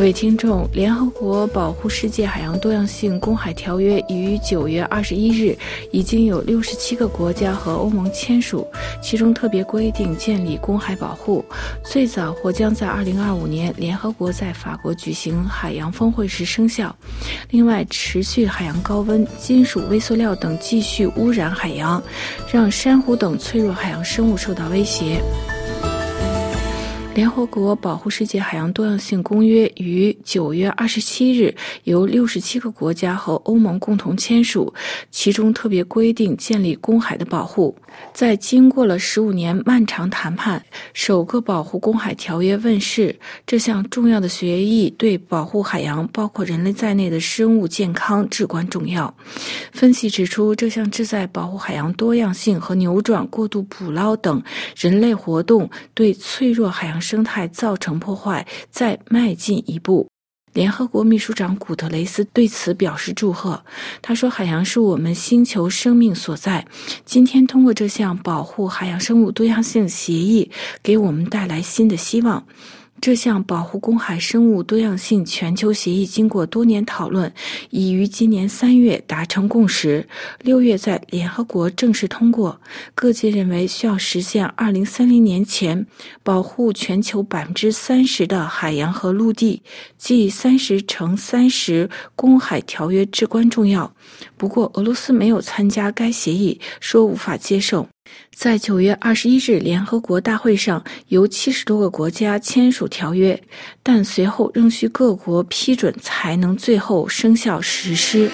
各位听众，联合国保护世界海洋多样性公海条约已于九月二十一日已经有六十七个国家和欧盟签署，其中特别规定建立公海保护，最早或将在二零二五年联合国在法国举行海洋峰会时生效。另外，持续海洋高温、金属、微塑料等继续污染海洋，让珊瑚等脆弱海洋生物受到威胁。联合国保护世界海洋多样性公约于九月二十七日由六十七个国家和欧盟共同签署，其中特别规定建立公海的保护。在经过了十五年漫长谈判，首个保护公海条约问世。这项重要的协议对保护海洋，包括人类在内的生物健康至关重要。分析指出，这项旨在保护海洋多样性和扭转过度捕捞等人类活动对脆弱海洋。生态造成破坏，再迈进一步。联合国秘书长古特雷斯对此表示祝贺。他说：“海洋是我们星球生命所在。今天通过这项保护海洋生物多样性协议，给我们带来新的希望。”这项保护公海生物多样性全球协议经过多年讨论，已于今年三月达成共识，六月在联合国正式通过。各界认为需要实现二零三零年前保护全球百分之三十的海洋和陆地，即三十乘三十公海条约至关重要。不过，俄罗斯没有参加该协议，说无法接受。在九月二十一日联合国大会上，由七十多个国家签署条约，但随后仍需各国批准才能最后生效实施。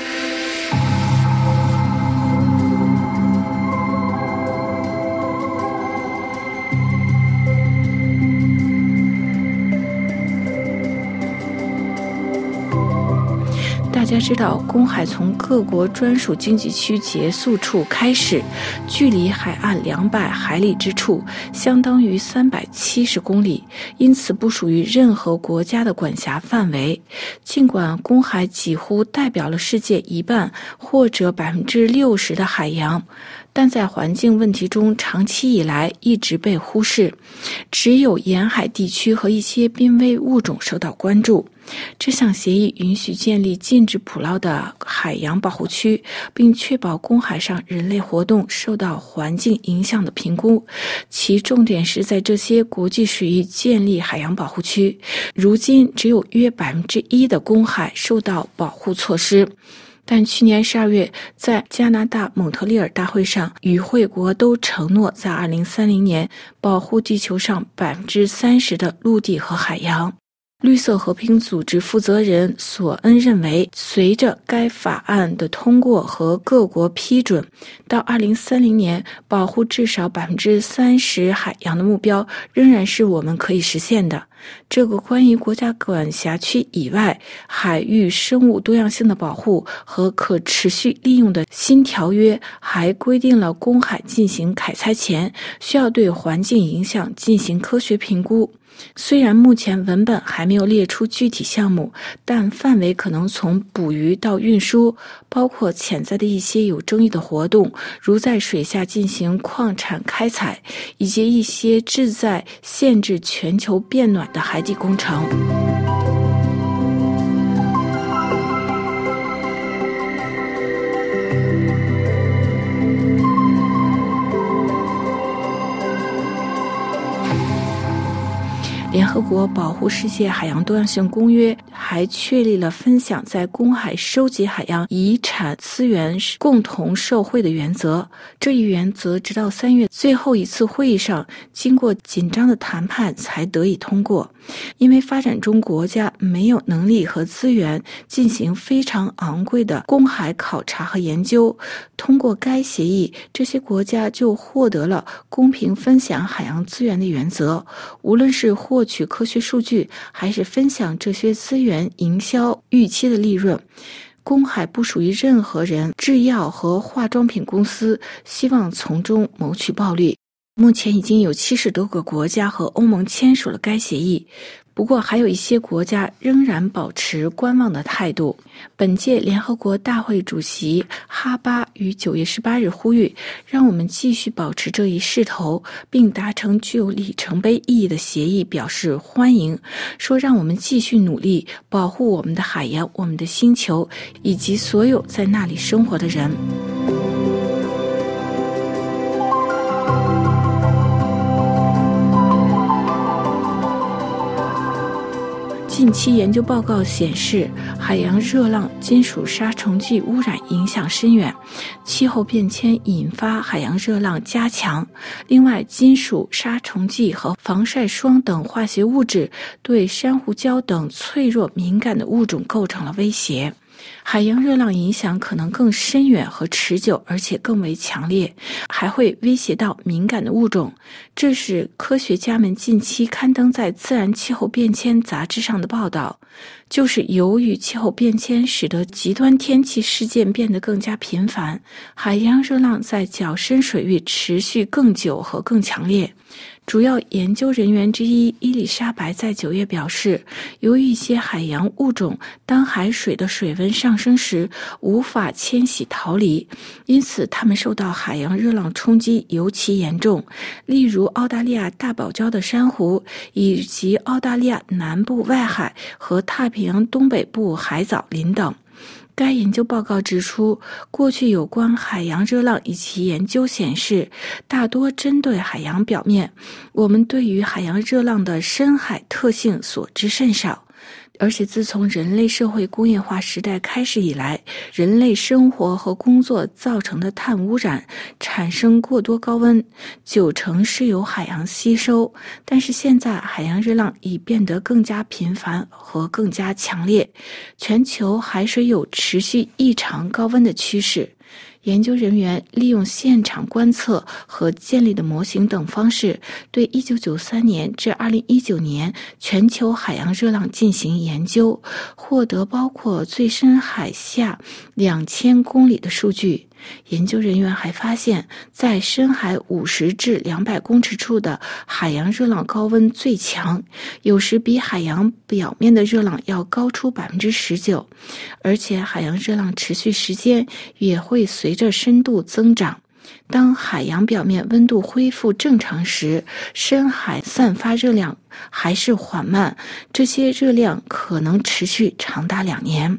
大家知道，公海从各国专属经济区结束处开始，距离海岸两百海里之处，相当于三百七十公里，因此不属于任何国家的管辖范围。尽管公海几乎代表了世界一半或者百分之六十的海洋。但在环境问题中，长期以来一直被忽视，只有沿海地区和一些濒危物种受到关注。这项协议允许建立禁止捕捞的海洋保护区，并确保公海上人类活动受到环境影响的评估。其重点是在这些国际水域建立海洋保护区。如今，只有约百分之一的公海受到保护措施。但去年十二月，在加拿大蒙特利尔大会上，与会国都承诺在二零三零年保护地球上百分之三十的陆地和海洋。绿色和平组织负责人索恩认为，随着该法案的通过和各国批准，到二零三零年保护至少百分之三十海洋的目标仍然是我们可以实现的。这个关于国家管辖区以外海域生物多样性的保护和可持续利用的新条约，还规定了公海进行开采前需要对环境影响进行科学评估。虽然目前文本还没有列出具体项目，但范围可能从捕鱼到运输，包括潜在的一些有争议的活动，如在水下进行矿产开采，以及一些旨在限制全球变暖的海底工程。合国保护世界海洋多样性公约还确立了分享在公海收集海洋遗产资源共同受惠的原则。这一原则直到三月最后一次会议上，经过紧张的谈判才得以通过。因为发展中国家没有能力和资源进行非常昂贵的公海考察和研究，通过该协议，这些国家就获得了公平分享海洋资源的原则。无论是获取科学数据，还是分享这些资源营销预期的利润，公海不属于任何人。制药和化妆品公司希望从中谋取暴利。目前已经有七十多个国家和欧盟签署了该协议。不过，还有一些国家仍然保持观望的态度。本届联合国大会主席哈巴于九月十八日呼吁，让我们继续保持这一势头，并达成具有里程碑意义的协议，表示欢迎。说让我们继续努力保护我们的海洋、我们的星球以及所有在那里生活的人。近期研究报告显示，海洋热浪、金属杀虫剂污染影响深远，气候变迁引发海洋热浪加强。另外，金属杀虫剂和防晒霜等化学物质对珊瑚礁等脆弱敏感的物种构成了威胁。海洋热浪影响可能更深远和持久，而且更为强烈，还会威胁到敏感的物种。这是科学家们近期刊登在《自然气候变迁》杂志上的报道。就是由于气候变迁使得极端天气事件变得更加频繁，海洋热浪在较深水域持续更久和更强烈。主要研究人员之一伊丽莎白在九月表示，由于一些海洋物种当海水的水温上升时无法迁徙逃离，因此它们受到海洋热浪冲击尤其严重。例如，澳大利亚大堡礁的珊瑚，以及澳大利亚南部外海和太平洋东北部海藻林等。该研究报告指出，过去有关海洋热浪以及研究显示，大多针对海洋表面。我们对于海洋热浪的深海特性所知甚少。而且，自从人类社会工业化时代开始以来，人类生活和工作造成的碳污染产生过多高温，九成是由海洋吸收。但是现在，海洋热浪已变得更加频繁和更加强烈，全球海水有持续异常高温的趋势。研究人员利用现场观测和建立的模型等方式，对1993年至2019年全球海洋热浪进行研究，获得包括最深海下2000公里的数据。研究人员还发现，在深海五十至两百公尺处的海洋热浪高温最强，有时比海洋表面的热浪要高出百分之十九而且海洋热浪持续时间也会随着深度增长。当海洋表面温度恢复正常时，深海散发热量还是缓慢，这些热量可能持续长达两年。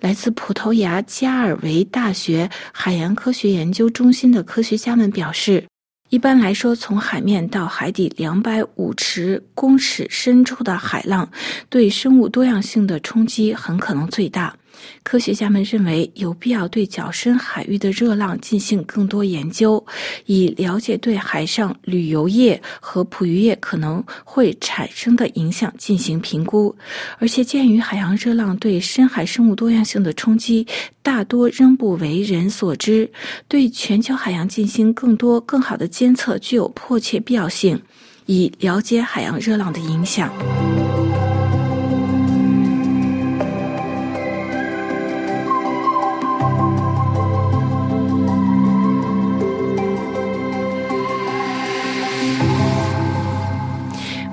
来自葡萄牙加尔维大学海洋科学研究中心的科学家们表示，一般来说，从海面到海底两百五十公尺深处的海浪，对生物多样性的冲击很可能最大。科学家们认为有必要对较深海域的热浪进行更多研究，以了解对海上旅游业和捕鱼业可能会产生的影响进行评估。而且，鉴于海洋热浪对深海生物多样性的冲击大多仍不为人所知，对全球海洋进行更多更好的监测具有迫切必要性，以了解海洋热浪的影响。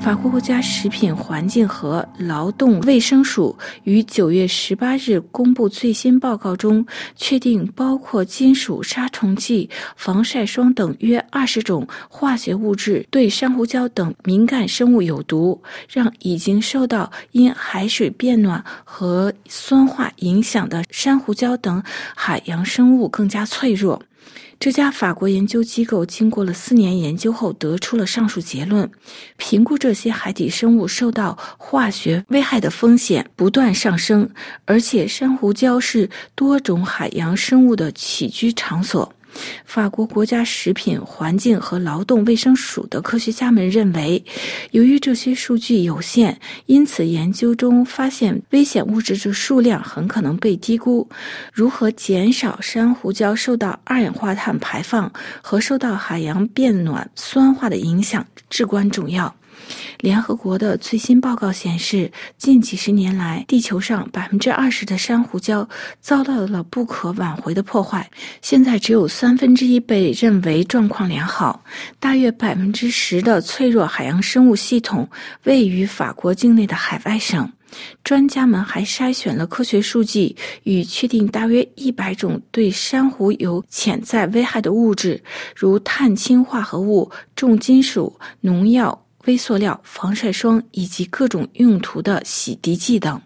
法国国家食品环境和劳动卫生署于九月十八日公布最新报告中，确定包括金属杀虫剂、防晒霜等约二十种化学物质对珊瑚礁等敏感生物有毒，让已经受到因海水变暖和酸化影响的珊瑚礁等海洋生物更加脆弱。这家法国研究机构经过了四年研究后，得出了上述结论：评估这些海底生物受到化学危害的风险不断上升，而且珊瑚礁是多种海洋生物的起居场所。法国国家食品环境和劳动卫生署的科学家们认为，由于这些数据有限，因此研究中发现危险物质的数量很可能被低估。如何减少珊瑚礁受到二氧化碳排放和受到海洋变暖酸化的影响至关重要。联合国的最新报告显示，近几十年来，地球上百分之二十的珊瑚礁遭到了不可挽回的破坏，现在只有三分之一被认为状况良好。大约百分之十的脆弱海洋生物系统位于法国境内的海外省。专家们还筛选了科学数据，与确定大约一百种对珊瑚有潜在危害的物质，如碳氢化合物、重金属、农药、微塑料、防晒霜以及各种用途的洗涤剂等。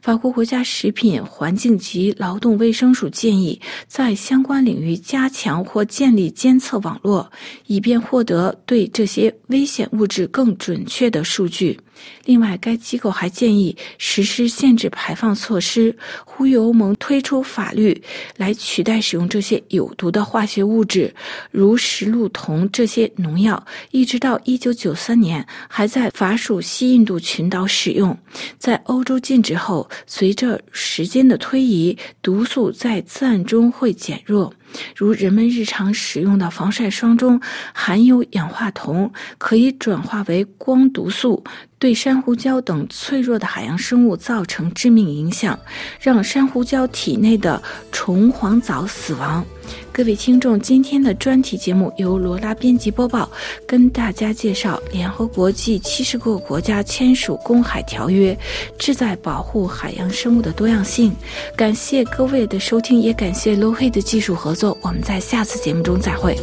法国国家食品环境及劳动卫生署建议，在相关领域加强或建立监测网络，以便获得对这些危险物质更准确的数据。另外，该机构还建议实施限制排放措施，呼吁欧盟推出法律来取代使用这些有毒的化学物质，如石鹿酮这些农药，一直到一九九三年还在法属西印度群岛使用，在欧洲禁止之后，随着时间的推移，毒素在自然中会减弱。如人们日常使用的防晒霜中含有氧化铜，可以转化为光毒素，对珊瑚礁等脆弱的海洋生物造成致命影响，让珊瑚礁体内的虫黄藻死亡。各位听众，今天的专题节目由罗拉编辑播报，跟大家介绍联合国际七十个国家签署公海条约，旨在保护海洋生物的多样性。感谢各位的收听，也感谢 Low 黑的技术合作。我们在下次节目中再会。